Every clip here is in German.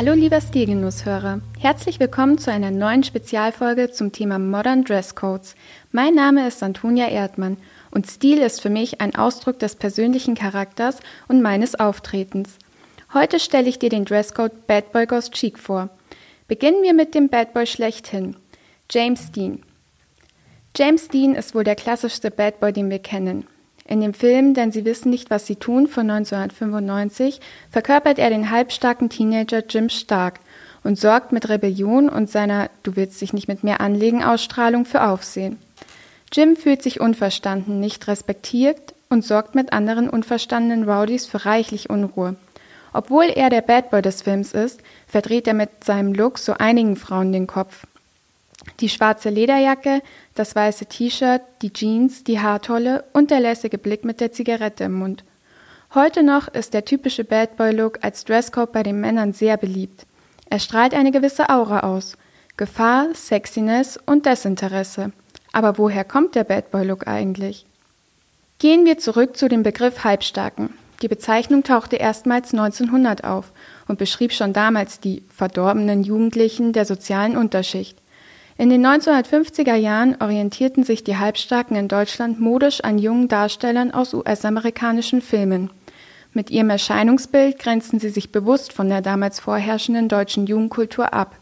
Hallo lieber Stilgenusshörer, herzlich willkommen zu einer neuen Spezialfolge zum Thema Modern Dresscodes. Mein Name ist Antonia Erdmann und Stil ist für mich ein Ausdruck des persönlichen Charakters und meines Auftretens. Heute stelle ich dir den Dresscode Bad Boy Goes Chic vor. Beginnen wir mit dem Bad Boy schlechthin, James Dean. James Dean ist wohl der klassischste Bad Boy, den wir kennen. In dem Film Denn sie wissen nicht, was sie tun von 1995 verkörpert er den halbstarken Teenager Jim Stark und sorgt mit Rebellion und seiner Du willst dich nicht mit mir anlegen Ausstrahlung für Aufsehen. Jim fühlt sich unverstanden, nicht respektiert und sorgt mit anderen unverstandenen Rowdies für reichlich Unruhe. Obwohl er der Bad Boy des Films ist, verdreht er mit seinem Look so einigen Frauen den Kopf. Die schwarze Lederjacke, das weiße T-Shirt, die Jeans, die Haartolle und der lässige Blick mit der Zigarette im Mund. Heute noch ist der typische Bad Boy Look als Dresscode bei den Männern sehr beliebt. Er strahlt eine gewisse Aura aus. Gefahr, Sexiness und Desinteresse. Aber woher kommt der Bad Boy Look eigentlich? Gehen wir zurück zu dem Begriff Halbstarken. Die Bezeichnung tauchte erstmals 1900 auf und beschrieb schon damals die verdorbenen Jugendlichen der sozialen Unterschicht. In den 1950er Jahren orientierten sich die Halbstarken in Deutschland modisch an jungen Darstellern aus US-amerikanischen Filmen. Mit ihrem Erscheinungsbild grenzten sie sich bewusst von der damals vorherrschenden deutschen Jugendkultur ab.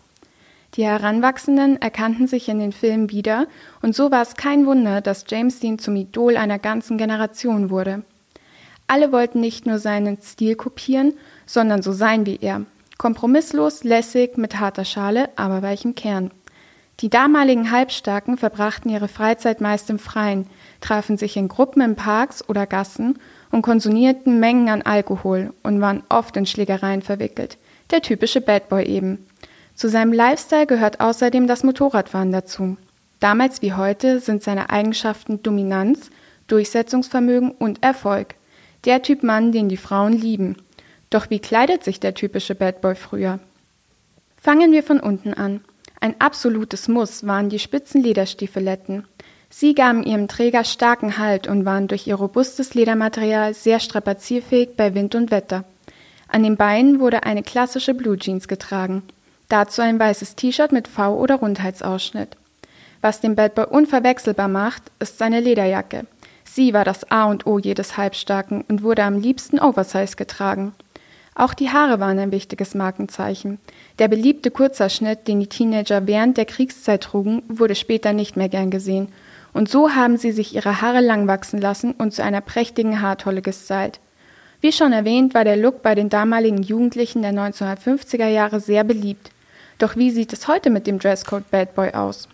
Die Heranwachsenden erkannten sich in den Filmen wieder, und so war es kein Wunder, dass James Dean zum Idol einer ganzen Generation wurde. Alle wollten nicht nur seinen Stil kopieren, sondern so sein wie er. Kompromisslos, lässig, mit harter Schale, aber weichem Kern. Die damaligen Halbstarken verbrachten ihre Freizeit meist im Freien, trafen sich in Gruppen in Parks oder Gassen und konsumierten Mengen an Alkohol und waren oft in Schlägereien verwickelt. Der typische Bad Boy eben. Zu seinem Lifestyle gehört außerdem das Motorradfahren dazu. Damals wie heute sind seine Eigenschaften Dominanz, Durchsetzungsvermögen und Erfolg. Der Typ Mann, den die Frauen lieben. Doch wie kleidet sich der typische Bad Boy früher? Fangen wir von unten an. Ein absolutes Muss waren die spitzen Lederstiefeletten. Sie gaben ihrem Träger starken Halt und waren durch ihr robustes Ledermaterial sehr strapazierfähig bei Wind und Wetter. An den Beinen wurde eine klassische Blue Jeans getragen. Dazu ein weißes T-Shirt mit V- oder Rundheitsausschnitt. Was den Bad Boy unverwechselbar macht, ist seine Lederjacke. Sie war das A und O jedes Halbstarken und wurde am liebsten Oversize getragen. Auch die Haare waren ein wichtiges Markenzeichen. Der beliebte Kurzerschnitt, den die Teenager während der Kriegszeit trugen, wurde später nicht mehr gern gesehen. Und so haben sie sich ihre Haare lang wachsen lassen und zu einer prächtigen Haartolle gestylt. Wie schon erwähnt, war der Look bei den damaligen Jugendlichen der 1950er Jahre sehr beliebt. Doch wie sieht es heute mit dem Dresscode Bad Boy aus?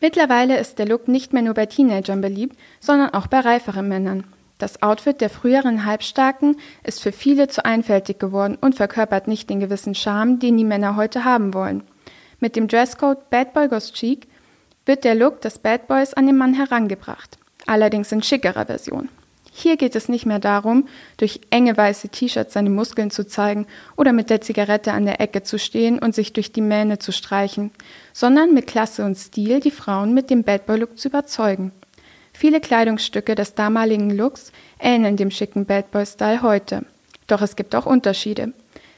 Mittlerweile ist der Look nicht mehr nur bei Teenagern beliebt, sondern auch bei reiferen Männern. Das Outfit der früheren Halbstarken ist für viele zu einfältig geworden und verkörpert nicht den gewissen Charme, den die Männer heute haben wollen. Mit dem Dresscode Bad Boy Goes Chic wird der Look des Bad Boys an den Mann herangebracht, allerdings in schickerer Version. Hier geht es nicht mehr darum, durch enge weiße T-Shirts seine Muskeln zu zeigen oder mit der Zigarette an der Ecke zu stehen und sich durch die Mähne zu streichen, sondern mit Klasse und Stil die Frauen mit dem Bad Boy Look zu überzeugen. Viele Kleidungsstücke des damaligen Looks ähneln dem schicken Bad Boy Style heute. Doch es gibt auch Unterschiede.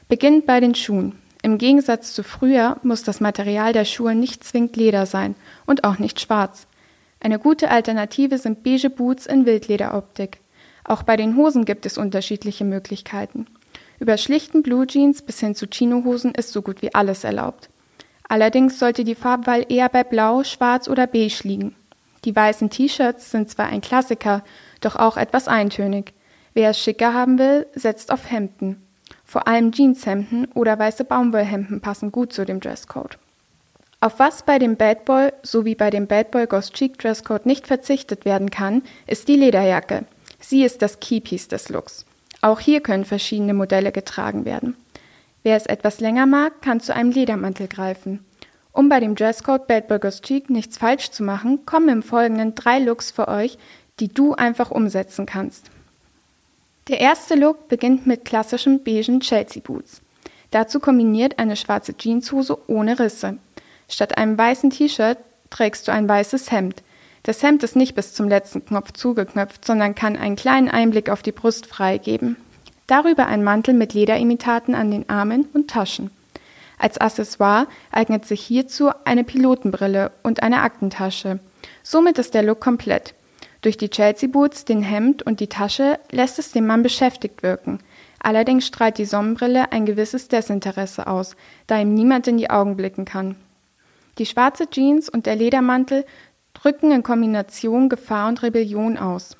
Beginnend bei den Schuhen. Im Gegensatz zu früher muss das Material der Schuhe nicht zwingend Leder sein und auch nicht schwarz. Eine gute Alternative sind beige Boots in Wildlederoptik. Auch bei den Hosen gibt es unterschiedliche Möglichkeiten. Über schlichten Blue Jeans bis hin zu Chinohosen ist so gut wie alles erlaubt. Allerdings sollte die Farbwahl eher bei Blau, Schwarz oder Beige liegen. Die weißen T-Shirts sind zwar ein Klassiker, doch auch etwas eintönig. Wer es schicker haben will, setzt auf Hemden. Vor allem Jeanshemden oder weiße Baumwollhemden passen gut zu dem Dresscode. Auf was bei dem Bad Boy sowie bei dem Bad Boy Ghost Cheek Dresscode nicht verzichtet werden kann, ist die Lederjacke. Sie ist das Keypiece des Looks. Auch hier können verschiedene Modelle getragen werden. Wer es etwas länger mag, kann zu einem Ledermantel greifen. Um bei dem Dresscode Bad Burgers Cheek nichts falsch zu machen, kommen im Folgenden drei Looks für euch, die du einfach umsetzen kannst. Der erste Look beginnt mit klassischen beigen Chelsea Boots. Dazu kombiniert eine schwarze Jeanshose ohne Risse. Statt einem weißen T-Shirt trägst du ein weißes Hemd. Das Hemd ist nicht bis zum letzten Knopf zugeknöpft, sondern kann einen kleinen Einblick auf die Brust freigeben. Darüber ein Mantel mit Lederimitaten an den Armen und Taschen. Als Accessoire eignet sich hierzu eine Pilotenbrille und eine Aktentasche. Somit ist der Look komplett. Durch die Chelsea Boots, den Hemd und die Tasche lässt es den Mann beschäftigt wirken. Allerdings strahlt die Sonnenbrille ein gewisses Desinteresse aus, da ihm niemand in die Augen blicken kann. Die schwarze Jeans und der Ledermantel drücken in Kombination Gefahr und Rebellion aus.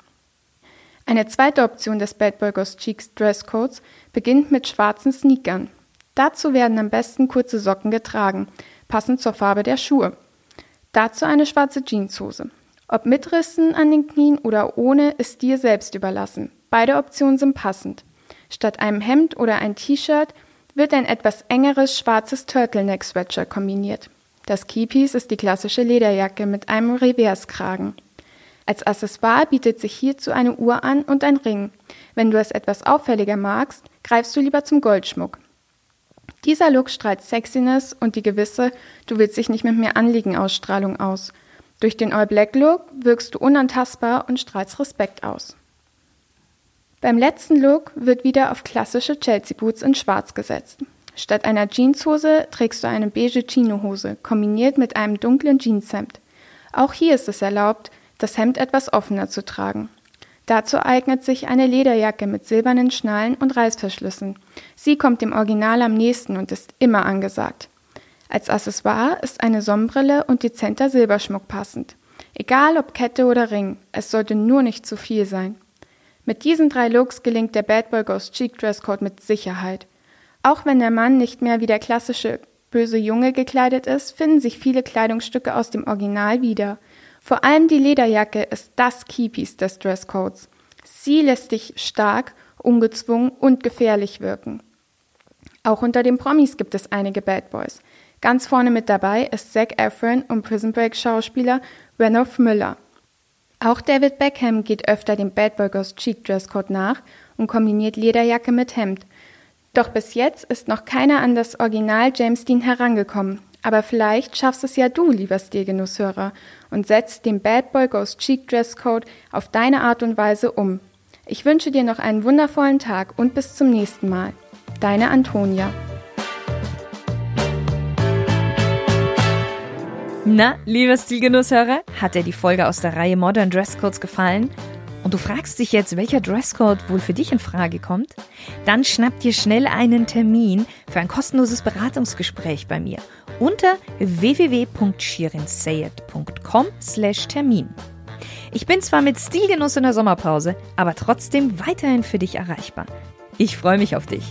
Eine zweite Option des Bad Burgers Cheeks Dresscodes beginnt mit schwarzen Sneakern. Dazu werden am besten kurze Socken getragen, passend zur Farbe der Schuhe. Dazu eine schwarze Jeanshose. Ob mit Rissen an den Knien oder ohne, ist dir selbst überlassen. Beide Optionen sind passend. Statt einem Hemd oder ein T-Shirt wird ein etwas engeres schwarzes Turtleneck-Sweatshirt kombiniert. Das Keypiece ist die klassische Lederjacke mit einem Reverskragen. Als Accessoire bietet sich hierzu eine Uhr an und ein Ring. Wenn du es etwas auffälliger magst, greifst du lieber zum Goldschmuck. Dieser Look strahlt Sexiness und die gewisse Du willst dich nicht mit mir anliegen Ausstrahlung aus. Durch den All-Black-Look wirkst du unantastbar und strahlst Respekt aus. Beim letzten Look wird wieder auf klassische Chelsea-Boots in Schwarz gesetzt. Statt einer Jeanshose trägst du eine beige Chinohose, kombiniert mit einem dunklen Jeanshemd. Auch hier ist es erlaubt, das Hemd etwas offener zu tragen. Dazu eignet sich eine Lederjacke mit silbernen Schnallen und Reißverschlüssen. Sie kommt dem Original am nächsten und ist immer angesagt. Als Accessoire ist eine Sonnenbrille und dezenter Silberschmuck passend. Egal ob Kette oder Ring, es sollte nur nicht zu viel sein. Mit diesen drei Looks gelingt der Bad Boy Ghost Cheek Dresscode mit Sicherheit. Auch wenn der Mann nicht mehr wie der klassische böse Junge gekleidet ist, finden sich viele Kleidungsstücke aus dem Original wieder. Vor allem die Lederjacke ist das Keypiece des Dresscodes. Sie lässt dich stark, ungezwungen und gefährlich wirken. Auch unter den Promis gibt es einige Bad Boys. Ganz vorne mit dabei ist Zac Efron und Prison Break Schauspieler Renoff Müller. Auch David Beckham geht öfter dem Bad Boy Ghost Cheek Dresscode nach und kombiniert Lederjacke mit Hemd. Doch bis jetzt ist noch keiner an das Original James Dean herangekommen. Aber vielleicht schaffst es ja du, lieber Stilgenusshörer, und setzt den Bad Boy Ghost Cheek Dresscode auf deine Art und Weise um. Ich wünsche dir noch einen wundervollen Tag und bis zum nächsten Mal. Deine Antonia. Na, lieber Stilgenusshörer, hat dir die Folge aus der Reihe Modern Dresscodes gefallen? Und du fragst dich jetzt, welcher Dresscode wohl für dich in Frage kommt? Dann schnapp dir schnell einen Termin für ein kostenloses Beratungsgespräch bei mir unter www.shirinsayed.com/termin. Ich bin zwar mit Stilgenuss in der Sommerpause, aber trotzdem weiterhin für dich erreichbar. Ich freue mich auf dich.